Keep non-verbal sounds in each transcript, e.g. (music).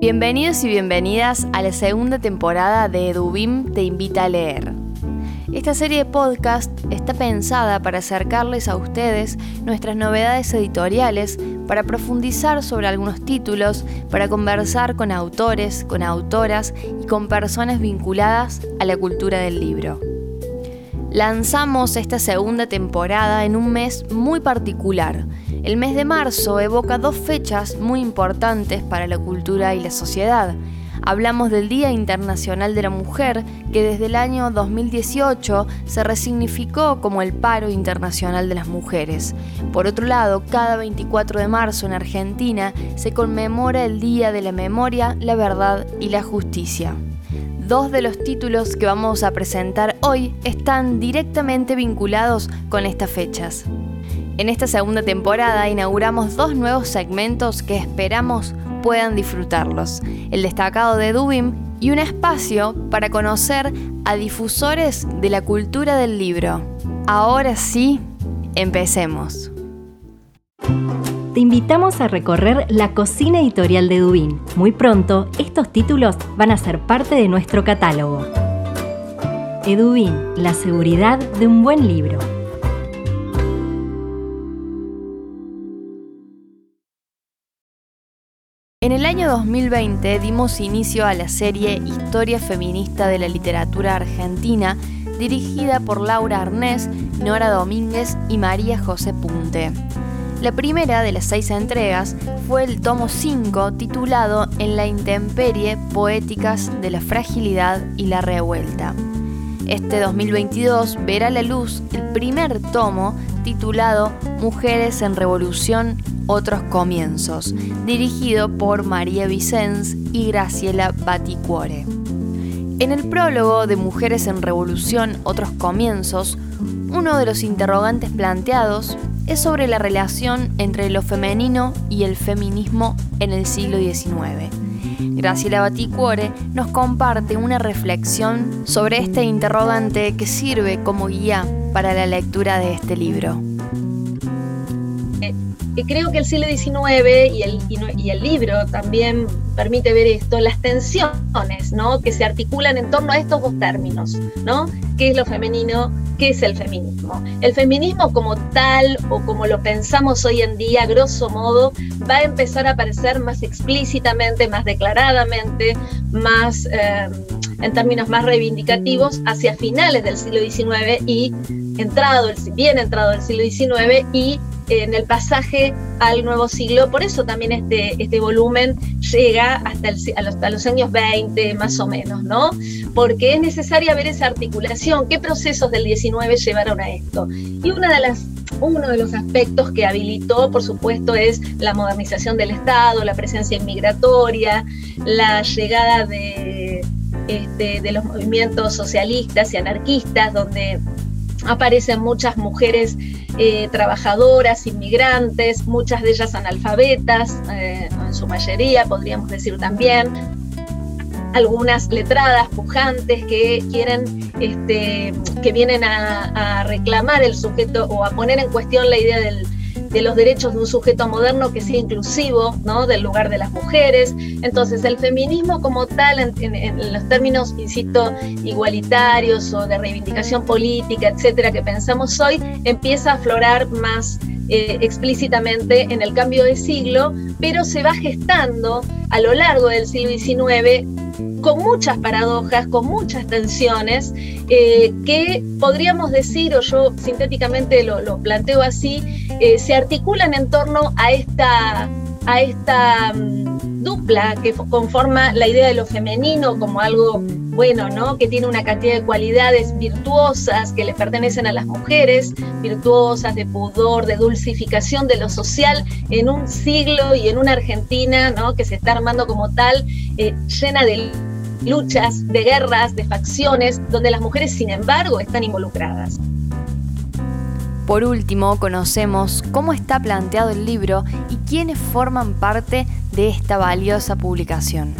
Bienvenidos y bienvenidas a la segunda temporada de Edubim Te Invita a Leer. Esta serie de podcast está pensada para acercarles a ustedes nuestras novedades editoriales, para profundizar sobre algunos títulos, para conversar con autores, con autoras y con personas vinculadas a la cultura del libro. Lanzamos esta segunda temporada en un mes muy particular, el mes de marzo evoca dos fechas muy importantes para la cultura y la sociedad. Hablamos del Día Internacional de la Mujer, que desde el año 2018 se resignificó como el Paro Internacional de las Mujeres. Por otro lado, cada 24 de marzo en Argentina se conmemora el Día de la Memoria, la Verdad y la Justicia. Dos de los títulos que vamos a presentar hoy están directamente vinculados con estas fechas. En esta segunda temporada inauguramos dos nuevos segmentos que esperamos puedan disfrutarlos. El destacado de Dubim y un espacio para conocer a difusores de la cultura del libro. Ahora sí, empecemos. Te invitamos a recorrer la cocina editorial de Dubin. Muy pronto, estos títulos van a ser parte de nuestro catálogo. Edubin, la seguridad de un buen libro. En el año 2020 dimos inicio a la serie Historia Feminista de la Literatura Argentina, dirigida por Laura Arnés, Nora Domínguez y María José Punte. La primera de las seis entregas fue el tomo 5 titulado En la intemperie, poéticas de la fragilidad y la revuelta. Este 2022 verá la luz el primer tomo titulado Mujeres en Revolución, otros comienzos, dirigido por María Vicens y Graciela Baticuore. En el prólogo de Mujeres en Revolución, otros comienzos, uno de los interrogantes planteados es sobre la relación entre lo femenino y el feminismo en el siglo XIX. Graciela Baticuore nos comparte una reflexión sobre este interrogante que sirve como guía para la lectura de este libro creo que el siglo XIX y el, libro también permite ver esto, las tensiones ¿no? que se articulan en torno a estos dos términos, ¿no? ¿Qué es lo femenino? ¿Qué es el feminismo? El feminismo como tal o como lo pensamos hoy en día, grosso modo, va a empezar a aparecer más explícitamente, más declaradamente, más eh, en términos más reivindicativos hacia finales del siglo XIX y entrado, bien entrado el siglo XIX y en el pasaje al nuevo siglo. Por eso también este, este volumen llega hasta, hasta los años 20 más o menos, ¿no? Porque es necesaria ver esa articulación, qué procesos del 19 llevaron a esto. Y una de las uno de los aspectos que habilitó, por supuesto, es la modernización del Estado, la presencia inmigratoria, la llegada de, este, de los movimientos socialistas y anarquistas, donde aparecen muchas mujeres eh, trabajadoras, inmigrantes, muchas de ellas analfabetas, eh, en su mayoría podríamos decir también, algunas letradas, pujantes que quieren, este, que vienen a reclamar el sujeto o a poner en cuestión la idea del, de los derechos de un sujeto moderno que sea inclusivo, ¿no? Del lugar de las mujeres. Entonces, el feminismo como tal, en, los términos, insisto, igualitarios o de reivindicación política, etcétera, que pensamos hoy, empieza a aflorar más eh, explícitamente en el cambio de siglo, pero se va gestando a lo largo del siglo XIX con muchas paradojas, con muchas tensiones, eh, que podríamos decir, o yo sintéticamente lo, planteo así, eh, se articulan en torno a esta, a esta mm, dupla que conforma la idea de lo femenino como algo bueno, ¿no? Que tiene una cantidad de cualidades virtuosas que le pertenecen a las mujeres, virtuosas de pudor, de dulcificación de lo social en un siglo y en una Argentina, ¿no? Que se está armando como tal, eh, llena de luchas, de guerras, de facciones, donde las mujeres, sin embargo, están involucradas. Por último, conocemos cómo está planteado el libro y quiénes forman parte de esta valiosa publicación.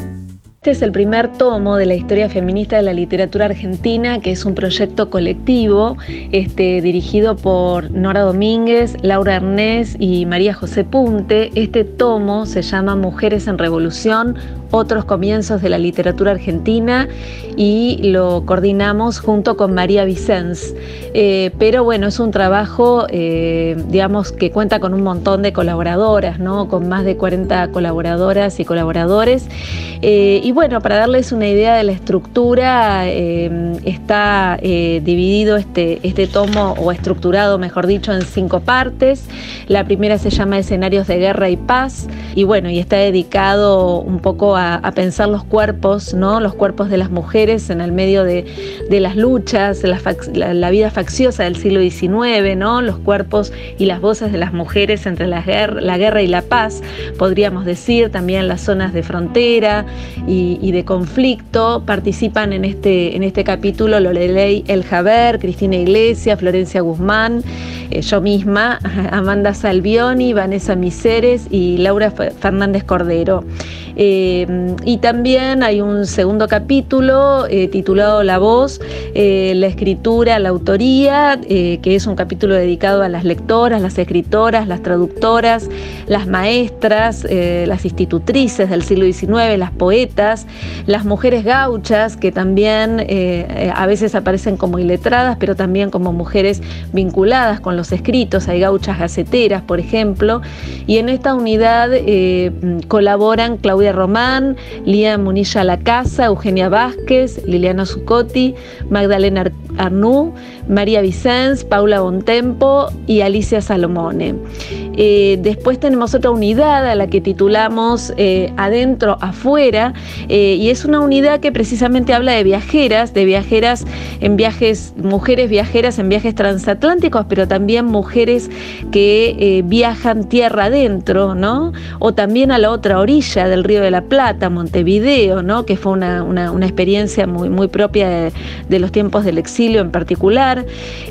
Este es el primer tomo de la historia feminista de la literatura argentina, que es un proyecto colectivo este, dirigido por Nora Domínguez, Laura Ernest y María José Punte. Este tomo se llama Mujeres en Revolución, otros comienzos de la literatura argentina y lo coordinamos junto con María Vicens. Eh, pero bueno, es un trabajo, eh, digamos, que cuenta con un montón de colaboradoras, ¿no? Con más de 40 colaboradoras y colaboradores. Eh, y bueno, para darles una idea de la estructura, está dividido este, este tomo, o estructurado, mejor dicho, en cinco partes. La primera se llama Escenarios de Guerra y Paz, y bueno, y está dedicado un poco a, pensar los cuerpos, ¿no? Los cuerpos de las mujeres en el medio de, las luchas, la, vida facciosa del siglo XIX, ¿no? Los cuerpos y las voces de las mujeres entre la guerra, la guerra y la paz, podríamos decir, también las zonas de frontera y, de conflicto. Participan en este, en este capítulo Lorelei El Javer, Cristina Iglesias, Florencia Guzmán, eh, yo misma, (laughs) Amanda Salvioni, Vanessa Miseres y Laura Fernández Cordero. Eh, y también hay un segundo capítulo eh, titulado La voz, la escritura, la autoría, que es un capítulo dedicado a las lectoras, las escritoras, las traductoras, las maestras, las institutrices del siglo XIX, las poetas, las mujeres gauchas, que también a veces aparecen como iletradas, pero también como mujeres vinculadas con los escritos. Hay gauchas gaceteras, por ejemplo, y en esta unidad colaboran Claudia Román, Lía Munilla La Casa, Eugenia Vázquez, Liliana Zucotti, Magdalena Arnú, María Vicens, Paula Bontempo y Alicia Salomone. Eh, después tenemos otra unidad a la que titulamos eh, Adentro, Afuera, eh, y es una unidad que precisamente habla de viajeras, de viajeras en viajes, mujeres viajeras en viajes transatlánticos, pero también mujeres que viajan tierra adentro, ¿no? O también a la otra orilla del Río de la Plata, Montevideo, ¿no? Que fue una, experiencia muy, muy propia de los tiempos del exilio en particular.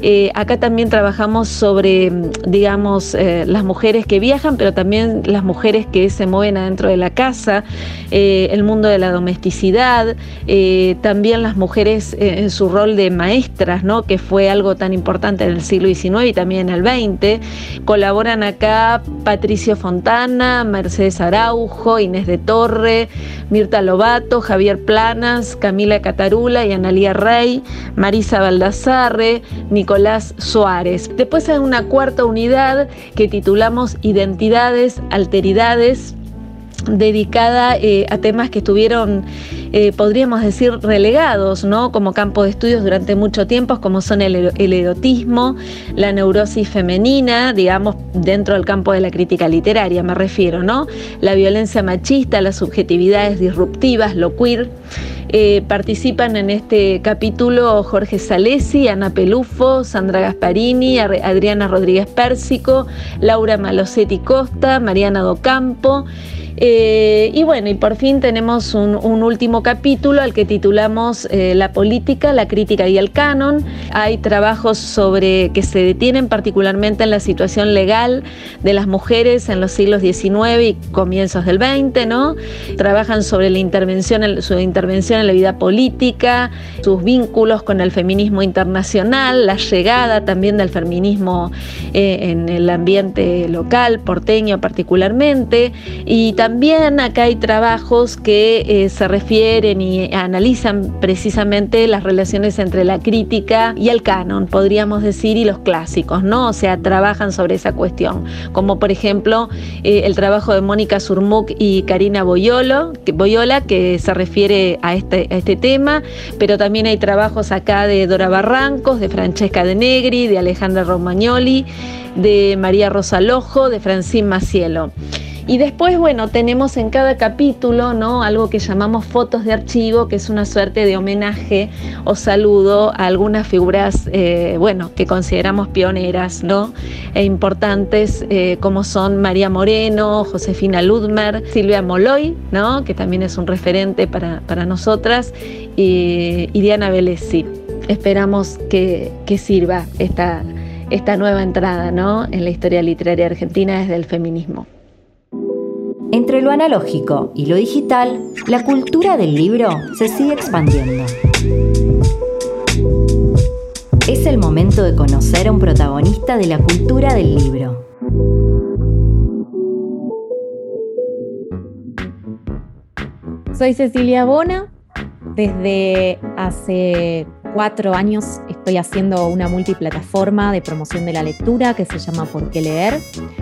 Eh, acá también trabajamos sobre, digamos, eh, las mujeres que viajan, pero también las mujeres que se mueven adentro de la casa, eh, el mundo de la domesticidad, también las mujeres en su rol de maestras, ¿no? que fue algo tan importante en el siglo XIX y también en el XX. Colaboran acá Patricio Fontana, Mercedes Araujo, Inés de Torre, Mirta Lobato, Javier Planas, Camila Catarula y Analía Rey, Marisa Baldassarre, Nicolás Suárez. Después hay una cuarta unidad que titulamos Identidades, Alteridades dedicada eh, a temas que estuvieron, eh, podríamos decir, relegados, ¿no? Como campo de estudios durante mucho tiempo, como son el, erotismo, la neurosis femenina, digamos, dentro del campo de la crítica literaria, me refiero, ¿no? La violencia machista, las subjetividades disruptivas, lo queer. Eh, participan en este capítulo Jorge Salesi, Ana Pelufo, Sandra Gasparini, Adriana Rodríguez Pérsico, Laura Malosetti Costa, Mariana Docampo. Eh, y bueno, y por fin tenemos un, último capítulo al que titulamos eh, La política, la crítica y el canon. Hay trabajos sobre que se detienen particularmente en la situación legal de las mujeres en los siglos XIX y comienzos del XX, ¿no? Trabajan sobre la intervención, su intervención en la vida política, sus vínculos con el feminismo internacional, la llegada también del feminismo eh, en el ambiente local, porteño particularmente, y también acá hay trabajos que eh, se refieren y analizan precisamente las relaciones entre la crítica y el canon, podríamos decir, y los clásicos, ¿no? O sea, trabajan sobre esa cuestión, como por ejemplo eh, el trabajo de Mónica Surmuk y Karina Boyolo, Boyola, que se refiere a este, a este tema, pero también hay trabajos acá de Dora Barrancos, de Francesca de Negri, de Alejandra Romagnoli, de María Rosa Lojo, de Francine Macielo. Y después, bueno, tenemos en cada capítulo, ¿no? Algo que llamamos fotos de archivo, que es una suerte de homenaje o saludo a algunas figuras, eh, bueno, que consideramos pioneras, ¿no? E importantes, eh, como son María Moreno, Josefina Ludmer, Silvia Moloy, ¿no? Que también es un referente para, nosotras, y, Diana Vélez, Esperamos que, que sirva esta, esta nueva entrada, ¿no? En la historia literaria argentina desde el feminismo. Entre lo analógico y lo digital, la cultura del libro se sigue expandiendo. Es el momento de conocer a un protagonista de la cultura del libro. Soy Cecilia Bona. Desde hace cuatro años estoy haciendo una multiplataforma de promoción de la lectura que se llama ¿Por qué leer?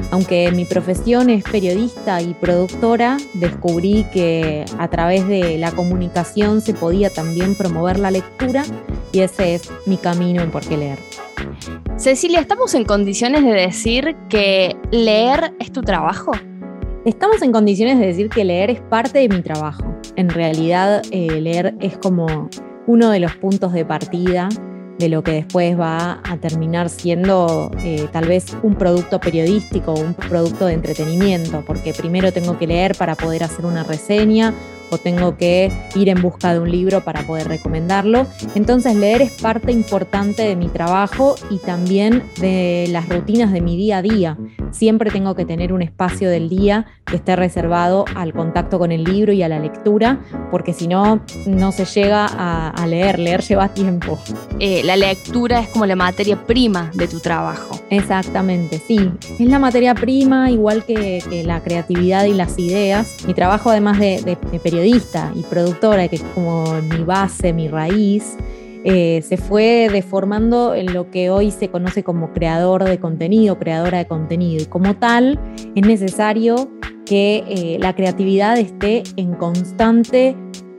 Aunque mi profesión es periodista y productora, descubrí que a través de la comunicación se podía también promover la lectura y ese es mi camino en Por qué leer. Cecilia, ¿estamos en condiciones de decir que leer es tu trabajo? Estamos en condiciones de decir que leer es parte de mi trabajo. En realidad, eh, leer es como uno de los puntos de partida de lo que después va a terminar siendo eh, tal vez un producto periodístico un producto de entretenimiento, porque primero tengo que leer para poder hacer una reseña o tengo que ir en busca de un libro para poder recomendarlo. Entonces leer es parte importante de mi trabajo y también de las rutinas de mi día a día. Siempre tengo que tener un espacio del día que esté reservado al contacto con el libro y a la lectura, porque si no, no se llega a, leer. Leer lleva tiempo. Eh, la lectura es como la materia prima de tu trabajo. Exactamente, sí. Es la materia prima, igual que, la creatividad y las ideas. Mi trabajo, además de, de, de periodista y productora, que es como mi base, mi raíz, eh, se fue deformando en lo que hoy se conoce como creador de contenido, creadora de contenido. Y como tal, es necesario que eh, la creatividad esté en constante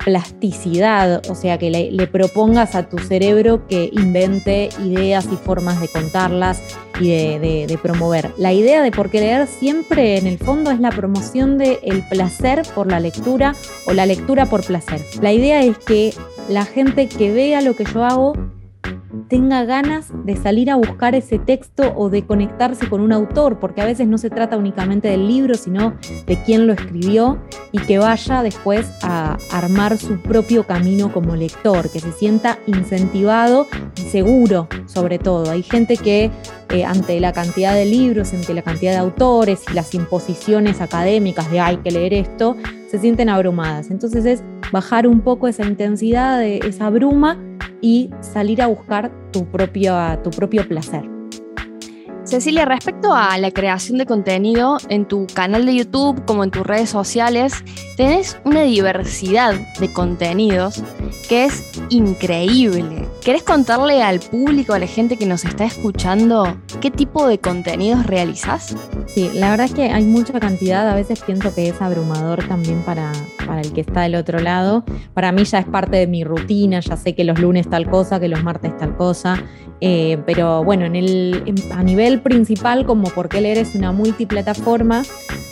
plasticidad, o sea, que le, propongas a tu cerebro que invente ideas y formas de contarlas y de, promover. La idea de por qué leer siempre en el fondo es la promoción del el placer por la lectura o la lectura por placer. La idea es que la gente que vea lo que yo hago tenga ganas de salir a buscar ese texto o de conectarse con un autor, porque a veces no se trata únicamente del libro, sino de quién lo escribió y que vaya después a armar su propio camino como lector, que se sienta incentivado y seguro sobre todo. Hay gente que eh, ante la cantidad de libros, ante la cantidad de autores y las imposiciones académicas de hay que leer esto, se sienten abrumadas. Entonces es bajar un poco esa intensidad, de esa bruma y salir a buscar tu propio, tu propio placer. Cecilia, respecto a la creación de contenido en tu canal de YouTube como en tus redes sociales, tenés una diversidad de contenidos que es increíble. ¿Querés contarle al público, a la gente que nos está escuchando, qué tipo de contenidos realizás? Sí, la verdad es que hay mucha cantidad, a veces pienso que es abrumador también para, para el que está del otro lado. Para mí ya es parte de mi rutina, ya sé que los lunes tal cosa, que los martes tal cosa, eh, pero bueno, en el, a nivel principal, como porque leer es una multiplataforma,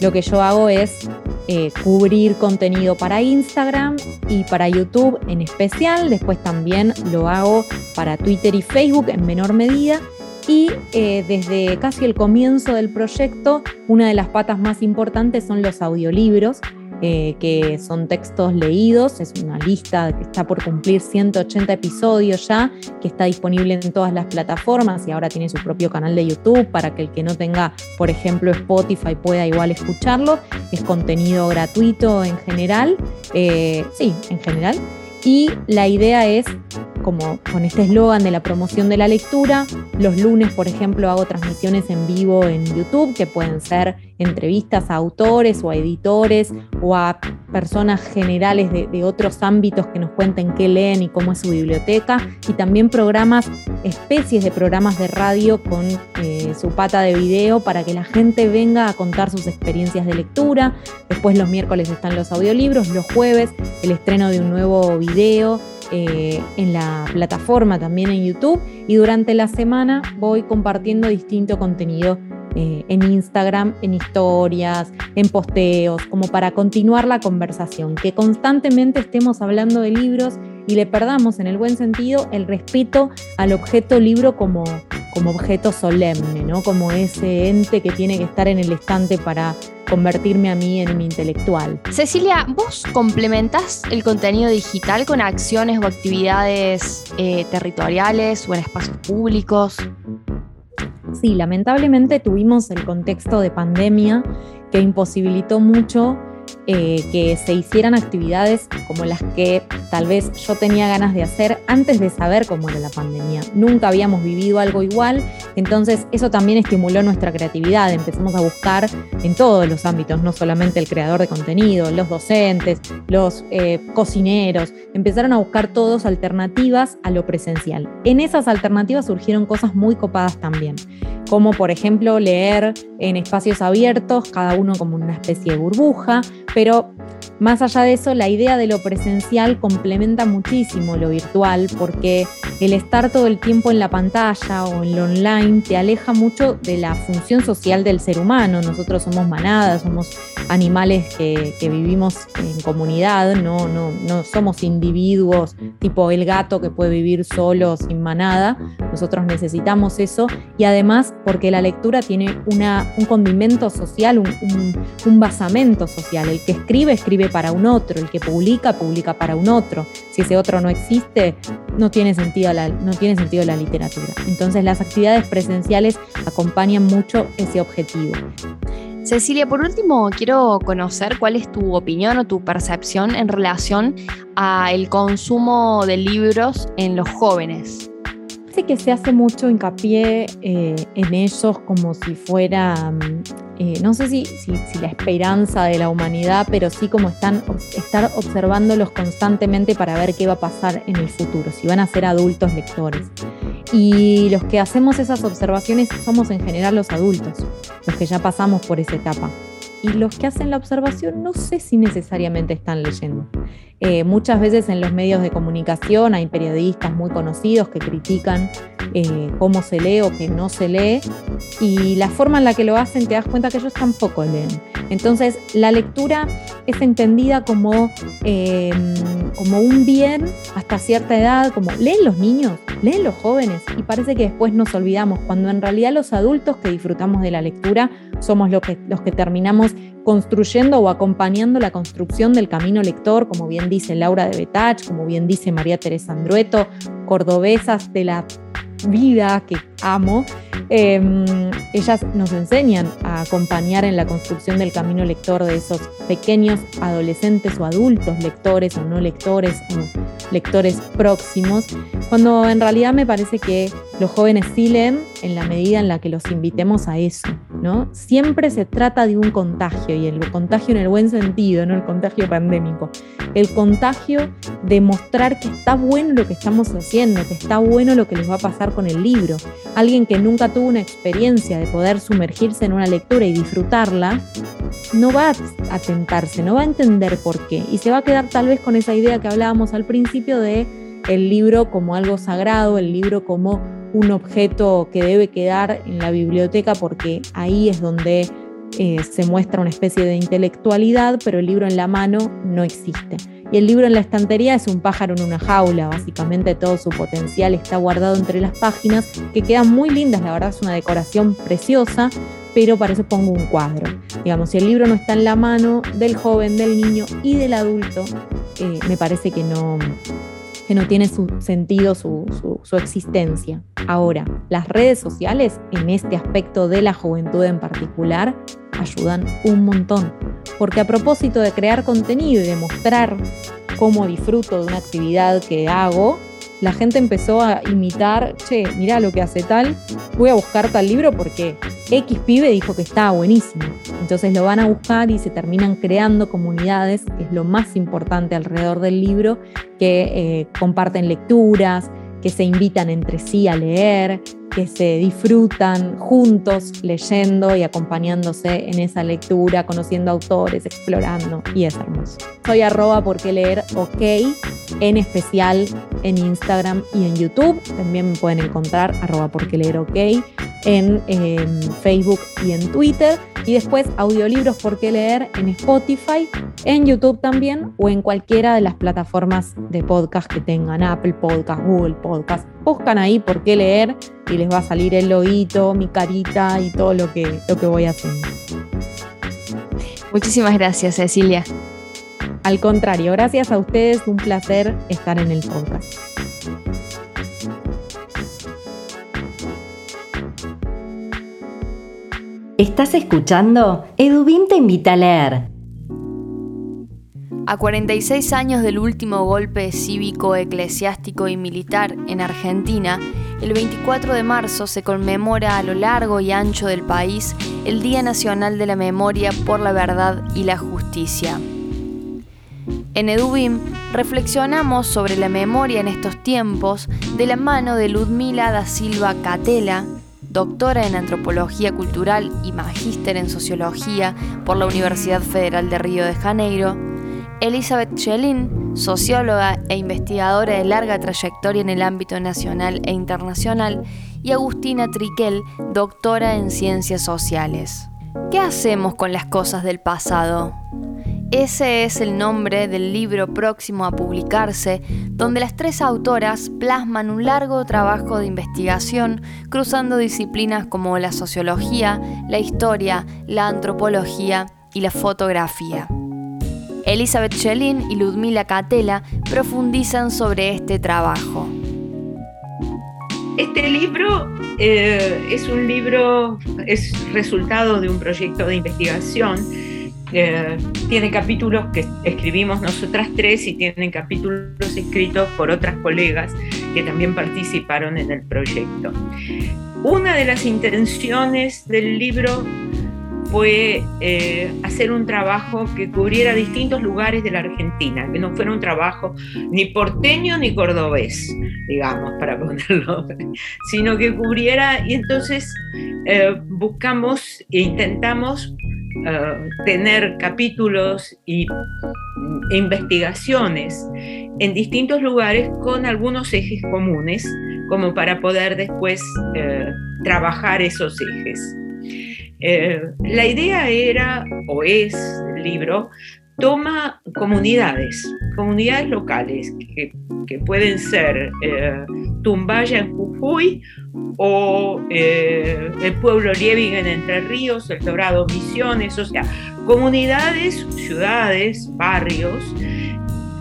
lo que yo hago es eh, cubrir contenido para Instagram y para YouTube en especial. Después también lo hago para Twitter y Facebook en menor medida. Y eh, desde casi el comienzo del proyecto, una de las patas más importantes son los audiolibros, eh, que son textos leídos, es una lista que está por cumplir 180 episodios ya, que está disponible en todas las plataformas y ahora tiene su propio canal de YouTube para que el que no tenga, por ejemplo, Spotify pueda igual escucharlo. Es contenido gratuito en general, eh, sí, en general. Y la idea es como con este eslogan de la promoción de la lectura. Los lunes, por ejemplo, hago transmisiones en vivo en YouTube que pueden ser entrevistas a autores o a editores o a personas generales de, otros ámbitos que nos cuenten qué leen y cómo es su biblioteca. Y también programas, especies de programas de radio con eh, su pata de video para que la gente venga a contar sus experiencias de lectura. Después los miércoles están los audiolibros, los jueves el estreno de un nuevo video eh, en la plataforma, también en YouTube, y durante la semana voy compartiendo distinto contenido eh, en Instagram, en historias, en posteos, como para continuar la conversación, que constantemente estemos hablando de libros y le perdamos en el buen sentido el respeto al objeto libro como, como objeto solemne, ¿no? como ese ente que tiene que estar en el estante para convertirme a mí en mi intelectual. Cecilia, ¿vos complementás el contenido digital con acciones o actividades eh, territoriales o en espacios públicos? Sí, lamentablemente tuvimos el contexto de pandemia que imposibilitó mucho eh, que se hicieran actividades como las que tal vez yo tenía ganas de hacer antes de saber cómo era la pandemia. Nunca habíamos vivido algo igual, entonces eso también estimuló nuestra creatividad. Empezamos a buscar en todos los ámbitos, no solamente el creador de contenido, los docentes, los eh, cocineros, empezaron a buscar todos alternativas a lo presencial. En esas alternativas surgieron cosas muy copadas también como por ejemplo leer en espacios abiertos, cada uno como una especie de burbuja, pero más allá de eso, la idea de lo presencial complementa muchísimo lo virtual porque el estar todo el tiempo en la pantalla o en lo online te aleja mucho de la función social del ser humano. Nosotros somos manadas, somos animales que, vivimos en comunidad, no, no, no somos individuos tipo el gato que puede vivir solo sin manada. Nosotros necesitamos eso y además porque la lectura tiene un condimento social, un, un basamento social. El que escribe, escribe para un otro, el que publica, publica para un otro. Si ese otro no existe, no tiene sentido la, no tiene sentido la literatura. Entonces las actividades presenciales acompañan mucho ese objetivo. Cecilia, por último, quiero conocer cuál es tu opinión o tu percepción en relación al consumo de libros en los jóvenes. Sé que se hace mucho hincapié eh, en ellos como si fuera, mm, eh, no sé si, la esperanza de la humanidad, pero sí como están, estar observándolos constantemente para ver qué va a pasar en el futuro, si van a ser adultos lectores. Y los que hacemos esas observaciones somos en general los adultos, los que ya pasamos por esa etapa. Y los que hacen la observación no sé si necesariamente están leyendo. Eh, muchas veces en los medios de comunicación hay periodistas muy conocidos que critican eh, cómo se lee o que no se lee y la forma en la que lo hacen te das cuenta que ellos tampoco leen. Entonces la lectura es entendida como, em, como un bien hasta cierta edad, como leen los niños, leen los jóvenes y parece que después nos olvidamos, cuando en realidad los adultos que disfrutamos de la lectura somos los que, los que terminamos construyendo o acompañando la construcción del camino lector, como bien dice Laura de Betach, como bien dice María Teresa Andrueto, cordobesas de la vida que amo, em, ellas nos enseñan a acompañar en la construcción del camino lector de esos pequeños adolescentes o adultos lectores o no lectores lectores próximos, cuando en realidad me parece que los jóvenes sí leen en la medida en la que los invitemos a eso, Siempre se trata de un contagio y el contagio en el buen sentido, no el contagio pandémico, el contagio de mostrar que está bueno lo que estamos haciendo, que está bueno lo que les va a pasar con el libro. Alguien que nunca tuvo una experiencia de poder sumergirse en una lectura y disfrutarla, no va a tentarse, no va a entender por qué. Y se va a quedar tal vez con esa idea que hablábamos al principio de el libro como algo sagrado, el libro como un objeto que debe quedar en la biblioteca porque ahí es donde eh, se muestra una especie de intelectualidad, pero el libro en la mano no existe. Y el libro en la estantería es un pájaro en una jaula, básicamente todo su potencial está guardado entre las páginas, que quedan muy lindas, la verdad es una decoración preciosa, pero para eso pongo un cuadro. Digamos, si el libro no está en la mano del joven, del niño y del adulto, eh, me parece que no, que no tiene su sentido, su, existencia. Ahora, las redes sociales en este aspecto de la juventud en particular ayudan un montón, porque a propósito de crear contenido y de mostrar cómo disfruto de una actividad que hago, la gente empezó a imitar, che, mira lo que hace tal, voy a buscar tal libro porque X pibe dijo que estaba buenísimo. Entonces lo van a buscar y se terminan creando comunidades, que es lo más importante alrededor del libro, que eh, comparten lecturas, que se invitan entre sí a leer, que se disfrutan juntos leyendo y acompañándose en esa lectura, conociendo autores, explorando, y es hermoso. Soy arroba porque leer ok, en especial en Instagram y en YouTube. También me pueden encontrar arroba porque leer ok. en em, Facebook y en Twitter. Y después audiolibros por qué leer en Spotify, en YouTube también o en cualquiera de las plataformas de podcast que tengan, Apple Podcast, Google Podcast. Buscan ahí por qué leer les va a salir el loguito, mi carita y todo lo que, lo que voy haciendo. Muchísimas gracias, Cecilia. Al contrario, gracias a ustedes, un placer estar en el podcast. Estás escuchando Edubim te invita a leer. A 46 años del último golpe cívico, eclesiástico y militar en Argentina, el 24 de marzo se conmemora a lo largo y ancho del país el Día Nacional de la Memoria por la Verdad y la Justicia. En Edubim reflexionamos sobre la memoria en estos tiempos de la mano de Ludmila da Silva Catela, doctora en Antropología Cultural y magíster en Sociología por la Universidad Federal de Río de Janeiro, Elizabeth Chelin, socióloga e investigadora de larga trayectoria en el ámbito nacional e internacional, y Agustina Triquel, doctora en Ciencias Sociales. ¿Qué hacemos con las cosas del pasado? Ese es el nombre del libro próximo a publicarse, donde las tres autoras plasman un largo trabajo de investigación cruzando disciplinas como la sociología, la historia, la antropología y la fotografía. Elizabeth Chelin y Ludmila Catela profundizan sobre este trabajo. Este libro eh, es un libro, es resultado de un proyecto de investigación eh, tiene capítulos que escribimos nosotras tres y tienen capítulos escritos por otras colegas que también participaron en el proyecto. Una de las intenciones del libro fue eh, hacer un trabajo que cubriera distintos lugares de la Argentina, que no fuera un trabajo ni porteño ni cordobés, digamos, para (laughs) ponerlo, sino que cubriera, y entonces eh, buscamos e intentamos eh, tener capítulos y investigaciones en distintos lugares con algunos ejes comunes, como para poder después trabajar esos ejes. Eh, la idea era, o es el libro, toma comunidades, comunidades locales, que, pueden ser Tumbaya en Jujuy o eh, el pueblo Liebig en Entre Ríos, El Dorado Misiones, o sea, comunidades, ciudades, barrios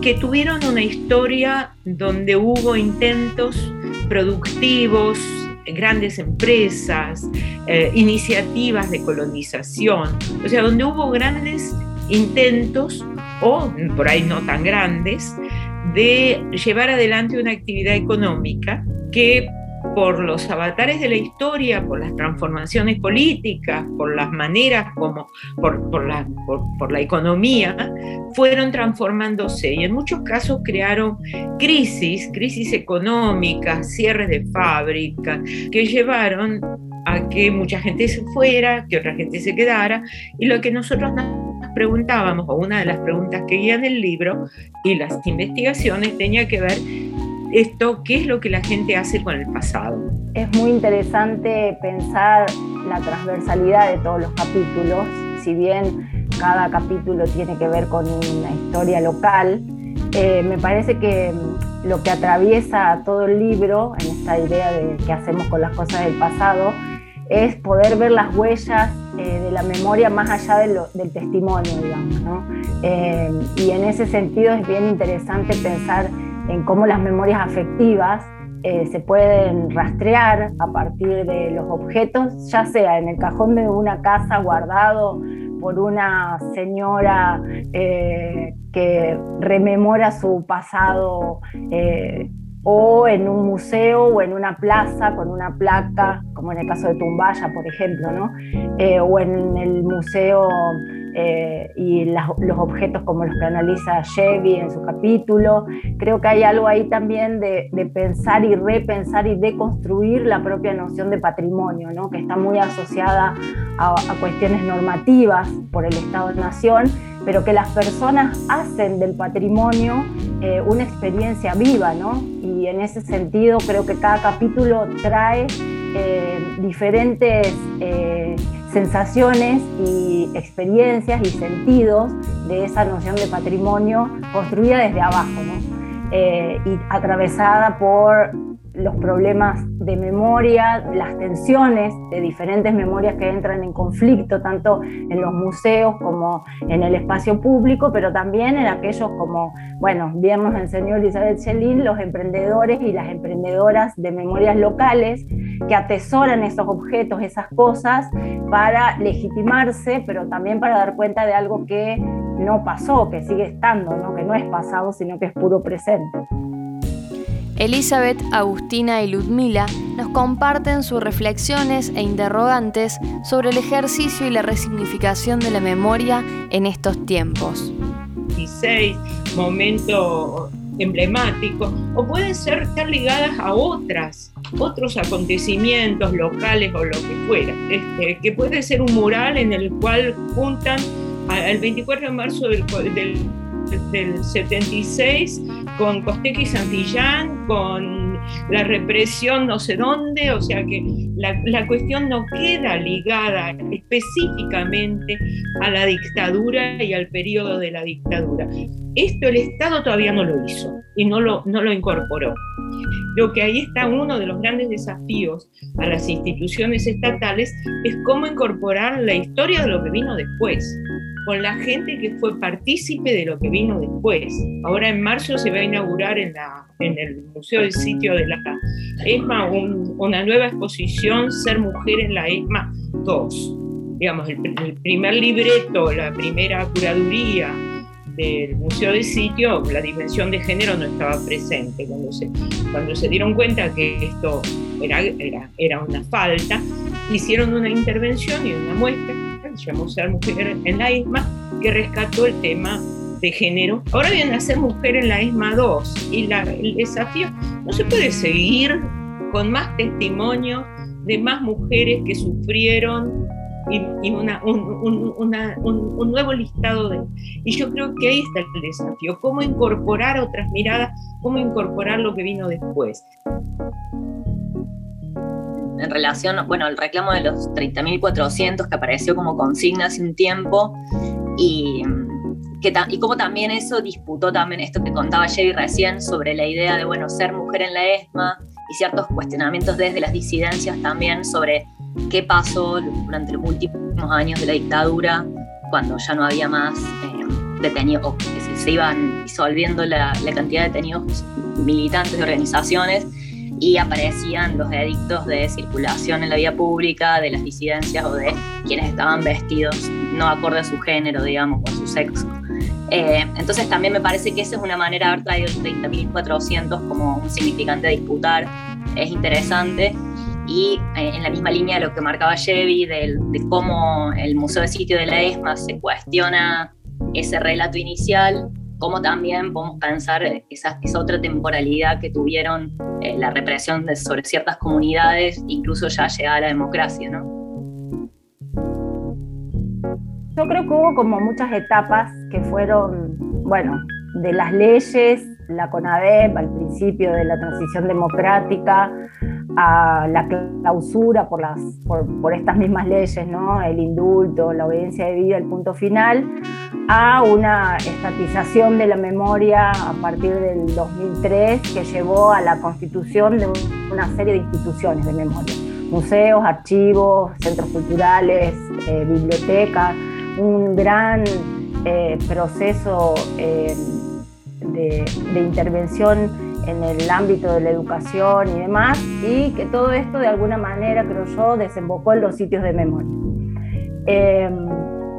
que tuvieron una historia donde hubo intentos productivos, grandes empresas, eh, iniciativas de colonización, o sea, donde hubo grandes intentos, o por ahí no tan grandes, de llevar adelante una actividad económica que por los avatares de la historia, por las transformaciones políticas, por las maneras como, por, la, economía, fueron transformándose. Y en muchos casos crearon crisis, crisis económicas, cierres de fábricas, que llevaron a que mucha gente se fuera, que otra gente se quedara, y lo que nosotros nos preguntábamos, o una de las preguntas que guían el libro y las investigaciones, tenía que ver esto, qué es lo que la gente hace con el pasado. Es muy interesante pensar la transversalidad de todos los capítulos, si bien cada capítulo tiene que ver con una historia local, eh, me parece que lo que atraviesa todo el libro, en esta idea de qué hacemos con las cosas del pasado, es poder ver las huellas eh, de la memoria más allá del testimonio, digamos. ¿no? Eh, y en ese sentido es bien interesante pensar en cómo las memorias afectivas eh, se pueden rastrear a partir de los objetos, ya sea en el cajón de una casa guardado por una señora eh, que rememora su pasado eh, o en un museo o en una plaza con una placa, como en el caso de Tumbaya, por ejemplo, ¿no? O en el museo eh, y los objetos como los que analiza Chevy en su capítulo. Creo que hay algo ahí también de, pensar y repensar y deconstruir la propia noción de patrimonio, ¿no? que está muy asociada a, a cuestiones normativas por el Estado-Nación pero que las personas hacen del patrimonio eh, una experiencia viva, ¿no? Y en ese sentido creo que cada capítulo trae diferentes sensaciones y experiencias y sentidos de esa noción de patrimonio construida desde abajo y atravesada por los problemas de memoria, las tensiones de diferentes memorias que entran en conflicto, tanto en los museos como en el espacio público, pero también en aquellos como, bueno, bien nos enseñó Elizabeth Chelin, los emprendedores y las emprendedoras de memorias locales que atesoran esos objetos, esas cosas, para legitimarse, pero también para dar cuenta de algo que no pasó, que sigue estando, ¿no? que no es pasado, sino que es puro presente. Elizabeth, Agustina y Ludmila nos comparten sus reflexiones e interrogantes sobre el ejercicio y la resignificación de la memoria en estos tiempos. 16, momento emblemático, o pueden ser estar ligadas a otras, otros acontecimientos locales o lo que fuera, este, que puede ser un mural en el cual juntan el 24 de marzo del del 76 con Costequi Santillán, con la represión no sé dónde, o sea que la, la, cuestión no queda ligada específicamente a la dictadura y al periodo de la dictadura. Esto el Estado todavía no lo hizo y no lo, no lo incorporó. Lo que ahí está uno de los grandes desafíos a las instituciones estatales es cómo incorporar la historia de lo que vino después con la gente que fue partícipe de lo que vino después. Ahora en marzo se va a inaugurar en, el Museo del Sitio de la ESMA una nueva exposición, Ser Mujer en la ESMA 2. Digamos, el, primer libreto, la primera curaduría del Museo del Sitio, la dimensión de género no estaba presente. Cuando se, cuando se dieron cuenta que esto era, era, era una falta, hicieron una intervención y una muestra llamó Ser Mujer en la ISMA, que rescató el tema de género. Ahora viene a ser Mujer en la ISMA 2 y el desafío no se puede seguir con más testimonio de más mujeres que sufrieron y, una, un, un, nuevo listado de... Y yo creo que ahí está el desafío, cómo incorporar otras miradas, cómo incorporar lo que vino después en relación, bueno, el reclamo de los 30.400 que apareció como consigna hace un tiempo y, que y cómo también eso disputó también esto que contaba Jerry recién sobre la idea de, bueno, ser mujer en la ESMA y ciertos cuestionamientos desde las disidencias también sobre qué pasó durante los últimos años de la dictadura, cuando ya no había más eh, detenidos, o que se, iban disolviendo la, la cantidad de detenidos militantes de organizaciones y aparecían los edictos de circulación en la vía pública de las disidencias o de quienes estaban vestidos no acorde a su género, digamos, o a su sexo. Eh, entonces también me parece que esa es una manera de haber traído el 30.400 como un significante a disputar, es interesante. Y eh, en la misma línea de lo que marcaba Chevy, de, de cómo el Museo de Sitio de la ESMA se cuestiona ese relato inicial cómo también podemos pensar esa, esa otra temporalidad que tuvieron eh, la represión sobre ciertas comunidades, incluso ya llegada a la democracia, ¿no? Yo creo que hubo como muchas etapas que fueron, bueno, de las leyes, la CONADEP al principio de la transición democrática, a la clausura por, las, por, estas mismas leyes, ¿no? el indulto, la obediencia de vida, el punto final, a una estatización de la memoria a partir del 2003 que llevó a la constitución de una serie de instituciones de memoria, museos, archivos, centros culturales, eh, bibliotecas, un gran eh, proceso eh, de intervención en el ámbito de la educación y demás, y que todo esto de alguna manera, creo yo, desembocó en los sitios de memoria. Em,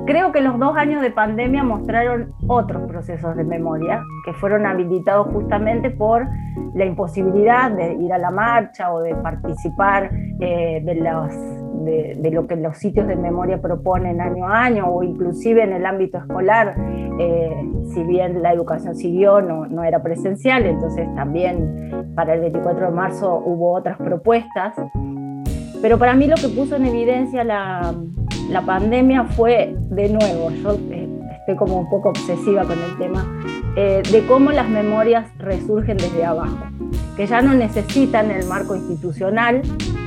creo que los dos años de pandemia mostraron otros procesos de memoria que fueron habilitados justamente por la imposibilidad de ir a la marcha o de participar eh, de los de, lo que los sitios de memoria proponen año a año o inclusive en el ámbito escolar, eh, si bien la educación siguió, no, no era presencial, entonces también para el 24 de marzo hubo otras propuestas. Pero para mí lo que puso en evidencia la, la pandemia fue, de nuevo, yo eh, estoy como un poco obsesiva con el tema, eh, de cómo las memorias resurgen desde abajo que ya no necesitan el marco institucional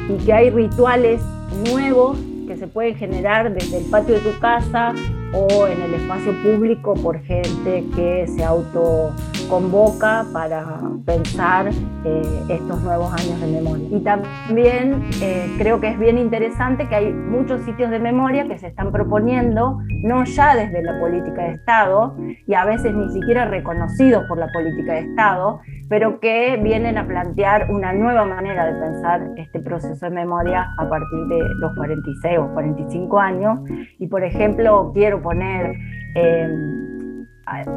y que hay rituales nuevos que se pueden generar desde el patio de tu casa o en el espacio público por gente que se autoconvoca para pensar eh, estos nuevos años de memoria. Y también eh, creo que es bien interesante que hay muchos sitios de memoria que se están proponiendo, no ya desde la política de Estado, y a veces ni siquiera reconocidos por la política de Estado, pero que vienen a plantear una nueva manera de pensar este proceso de memoria a partir de los 46 o 45 años. Y por ejemplo, quiero poner em,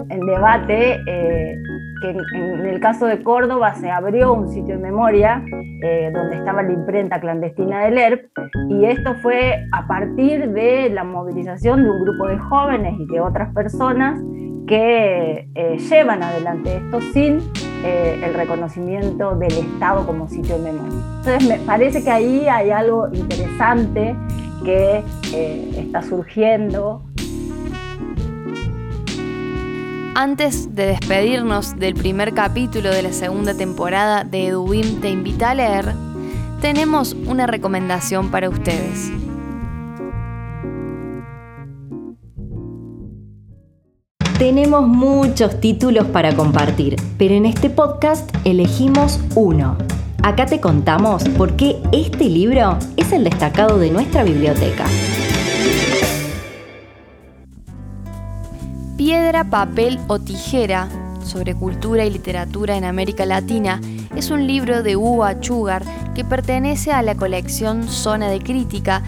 en debate eh, que en, el caso de Córdoba se abrió un sitio de memoria eh, donde estaba la imprenta clandestina del ERP y esto fue a partir de la movilización de un grupo de jóvenes y de otras personas que eh, llevan adelante esto sin eh, el reconocimiento del Estado como sitio de memoria. Entonces me parece que ahí hay algo interesante que eh, está surgiendo. Antes de despedirnos del primer capítulo de la segunda temporada de Edubim Te Invita a Leer, tenemos una recomendación para ustedes. Tenemos muchos títulos para compartir, pero en este podcast elegimos uno. Acá te contamos por qué este libro es el destacado de nuestra biblioteca. Piedra, papel o tijera sobre cultura y literatura en América Latina es un libro de Hugo Achugar que pertenece a la colección Zona de Crítica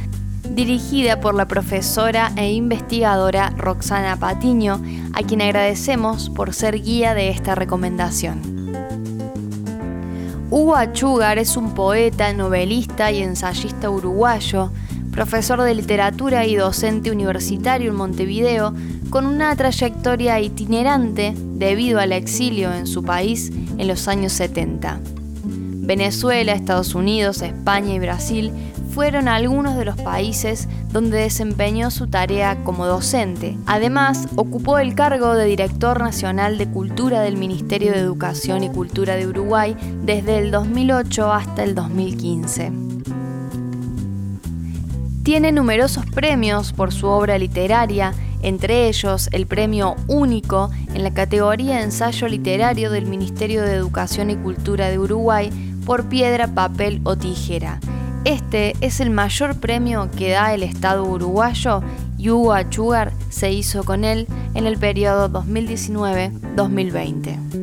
dirigida por la profesora e investigadora Roxana Patiño, a quien agradecemos por ser guía de esta recomendación. Hugo Achugar es un poeta, novelista y ensayista uruguayo, profesor de literatura y docente universitario en Montevideo, con una trayectoria itinerante debido al exilio en su país en los años 70. Venezuela, Estados Unidos, España y Brasil fueron algunos de los países donde desempeñó su tarea como docente. Además, ocupó el cargo de director nacional de Cultura del Ministerio de Educación y Cultura de Uruguay desde el 2008 hasta el 2015. Tiene numerosos premios por su obra literaria, entre ellos el premio único en la categoría Ensayo Literario del Ministerio de Educación y Cultura de Uruguay por piedra, papel o tijera, este es el mayor premio que da el Estado uruguayo y Hugo Achugar se hizo con él en el periodo 2019-2020.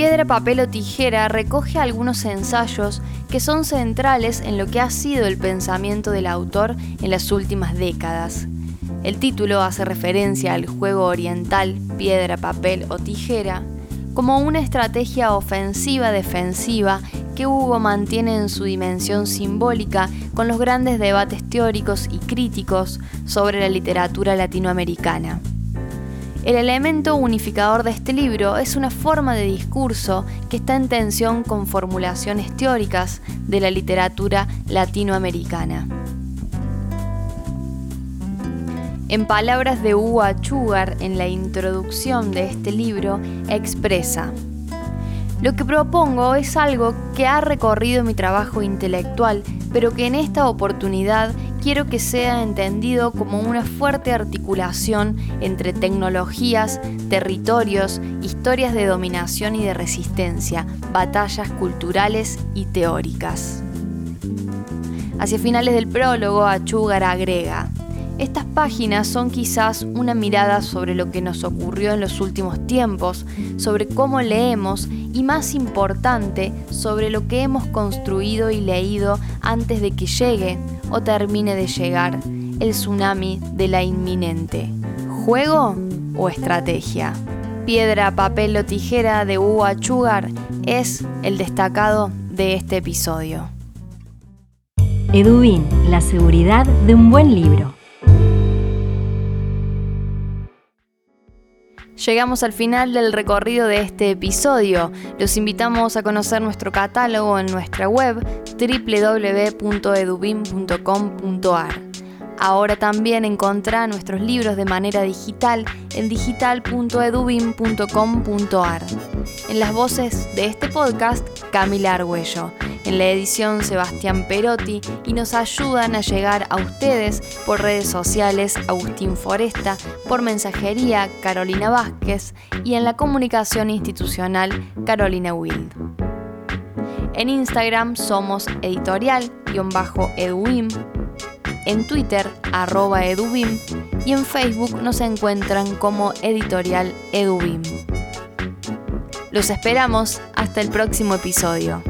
Piedra, papel o tijera recoge algunos ensayos que son centrales en lo que ha sido el pensamiento del autor en las últimas décadas. El título hace referencia al juego oriental piedra, papel o tijera como una estrategia ofensiva-defensiva que Hugo mantiene en su dimensión simbólica con los grandes debates teóricos y críticos sobre la literatura latinoamericana. El elemento unificador de este libro es una forma de discurso que está en tensión con formulaciones teóricas de la literatura latinoamericana. En palabras de Hugo Achugar en la introducción de este libro, expresa, lo que propongo es algo que ha recorrido mi trabajo intelectual, pero que en esta oportunidad quiero que sea entendido como una fuerte articulación entre tecnologías, territorios, historias de dominación y de resistencia, batallas culturales y teóricas. Hacia finales del prólogo, Achugar agrega, estas páginas son quizás una mirada sobre lo que nos ocurrió en los últimos tiempos, sobre cómo leemos y más importante, sobre lo que hemos construido y leído antes de que llegue o termine de llegar el tsunami de la inminente. ¿Juego o estrategia? Piedra, papel o tijera de Hugo Achugar es el destacado de este episodio. Edubin, la seguridad de un buen libro. Llegamos al final del recorrido de este episodio. Los invitamos a conocer nuestro catálogo en nuestra web www.edubim.com.ar. Ahora también encontrá nuestros libros de manera digital en digital.edubim.com.ar. En las voces de este podcast, Camila Argüello. En la edición, Sebastián Perotti. Y nos ayudan a llegar a ustedes por redes sociales, Agustín Foresta, por mensajería, Carolina Vázquez. Y en la comunicación institucional, Carolina Wild. En Instagram somos editorial-eduim en Twitter arroba edubim y en Facebook nos encuentran como editorial edubim. Los esperamos hasta el próximo episodio.